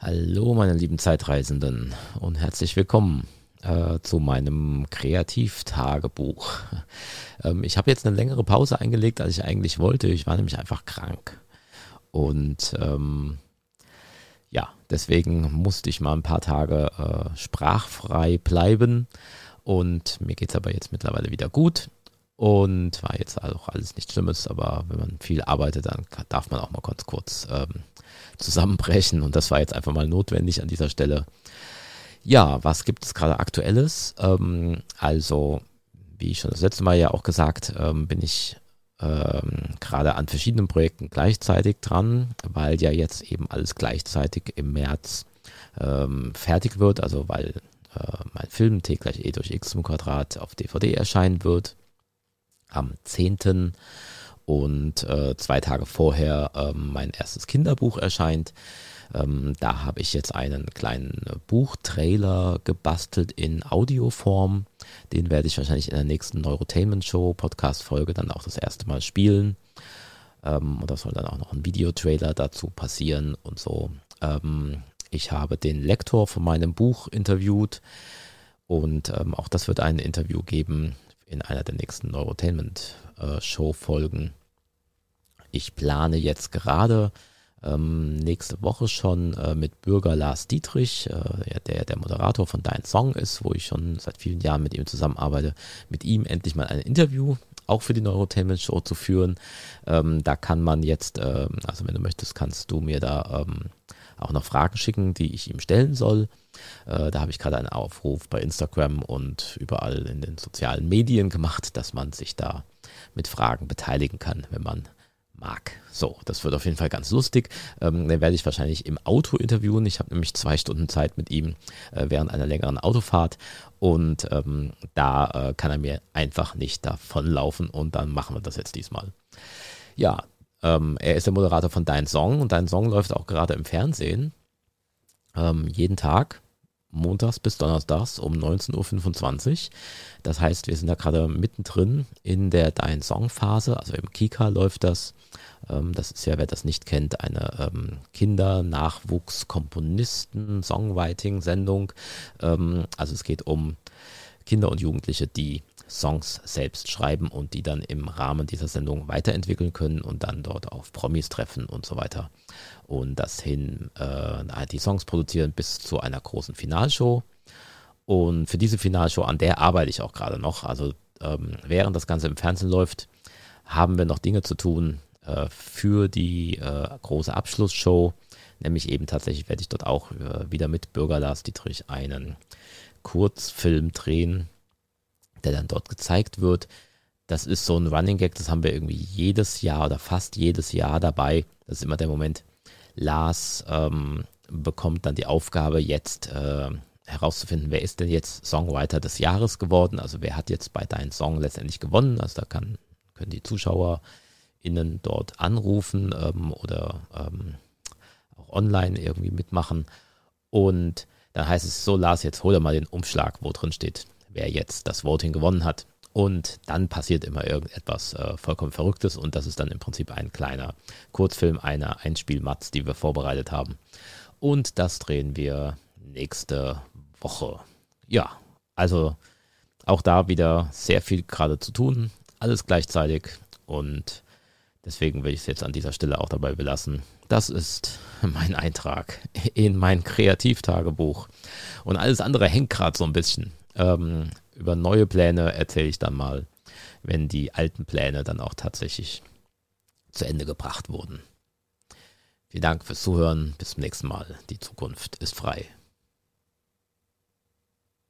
Hallo meine lieben Zeitreisenden und herzlich willkommen äh, zu meinem Kreativtagebuch. Ähm, ich habe jetzt eine längere Pause eingelegt, als ich eigentlich wollte. Ich war nämlich einfach krank. Und ähm, ja, deswegen musste ich mal ein paar Tage äh, sprachfrei bleiben. Und mir geht es aber jetzt mittlerweile wieder gut. Und war jetzt auch alles nichts Schlimmes, aber wenn man viel arbeitet, dann darf man auch mal ganz kurz ähm, zusammenbrechen. Und das war jetzt einfach mal notwendig an dieser Stelle. Ja, was gibt es gerade Aktuelles? Ähm, also, wie ich schon das letzte Mal ja auch gesagt, ähm, bin ich ähm, gerade an verschiedenen Projekten gleichzeitig dran, weil ja jetzt eben alles gleichzeitig im März ähm, fertig wird, also weil äh, mein Film T gleich E durch X zum Quadrat auf DVD erscheinen wird am 10 und äh, zwei Tage vorher ähm, mein erstes Kinderbuch erscheint. Ähm, da habe ich jetzt einen kleinen Buchtrailer gebastelt in Audioform. Den werde ich wahrscheinlich in der nächsten Neurotainment Show Podcast Folge dann auch das erste Mal spielen. Ähm, und da soll dann auch noch ein Videotrailer dazu passieren und so. Ähm, ich habe den Lektor von meinem Buch interviewt und ähm, auch das wird ein Interview geben in einer der nächsten Neurotainment äh, Show Folgen. Ich plane jetzt gerade ähm, nächste Woche schon äh, mit Bürger Lars Dietrich, äh, der der Moderator von Dein Song ist, wo ich schon seit vielen Jahren mit ihm zusammenarbeite, mit ihm endlich mal ein Interview auch für die Neurotainment Show zu führen. Ähm, da kann man jetzt, ähm, also wenn du möchtest, kannst du mir da ähm, auch noch Fragen schicken, die ich ihm stellen soll. Äh, da habe ich gerade einen Aufruf bei Instagram und überall in den sozialen Medien gemacht, dass man sich da mit Fragen beteiligen kann, wenn man mag. So, das wird auf jeden Fall ganz lustig. Ähm, den werde ich wahrscheinlich im Auto interviewen. Ich habe nämlich zwei Stunden Zeit mit ihm äh, während einer längeren Autofahrt und ähm, da äh, kann er mir einfach nicht davonlaufen und dann machen wir das jetzt diesmal. Ja, ähm, er ist der Moderator von Dein Song und Dein Song läuft auch gerade im Fernsehen. Ähm, jeden Tag montags bis donnerstags um 19.25 Uhr. Das heißt, wir sind da gerade mittendrin in der Dein Song Phase, also im Kika läuft das. Ähm, das ist ja, wer das nicht kennt, eine ähm, Kinder-Nachwuchs-Komponisten-Songwriting-Sendung. Ähm, also es geht um Kinder und Jugendliche, die Songs selbst schreiben und die dann im Rahmen dieser Sendung weiterentwickeln können und dann dort auf Promis treffen und so weiter. Und das hin, äh, die Songs produzieren bis zu einer großen Finalshow. Und für diese Finalshow, an der arbeite ich auch gerade noch. Also ähm, während das Ganze im Fernsehen läuft, haben wir noch Dinge zu tun äh, für die äh, große Abschlussshow. Nämlich eben tatsächlich werde ich dort auch äh, wieder mit Bürger Lars Dietrich einen Kurzfilm drehen, der dann dort gezeigt wird. Das ist so ein Running Gag, das haben wir irgendwie jedes Jahr oder fast jedes Jahr dabei. Das ist immer der Moment, Lars ähm, bekommt dann die Aufgabe, jetzt äh, herauszufinden, wer ist denn jetzt Songwriter des Jahres geworden. Also wer hat jetzt bei deinem Song letztendlich gewonnen. Also da kann, können die ZuschauerInnen dort anrufen ähm, oder ähm, auch online irgendwie mitmachen. Und dann heißt es so, Lars, jetzt hol dir mal den Umschlag, wo drin steht, wer jetzt das Voting gewonnen hat. Und dann passiert immer irgendetwas äh, vollkommen Verrücktes und das ist dann im Prinzip ein kleiner Kurzfilm einer Einspielmatz, die wir vorbereitet haben. Und das drehen wir nächste Woche. Ja, also auch da wieder sehr viel gerade zu tun, alles gleichzeitig und deswegen will ich es jetzt an dieser Stelle auch dabei belassen. Das ist mein Eintrag in mein Kreativtagebuch und alles andere hängt gerade so ein bisschen. Ähm, über neue Pläne erzähle ich dann mal, wenn die alten Pläne dann auch tatsächlich zu Ende gebracht wurden. Vielen Dank fürs Zuhören. Bis zum nächsten Mal. Die Zukunft ist frei.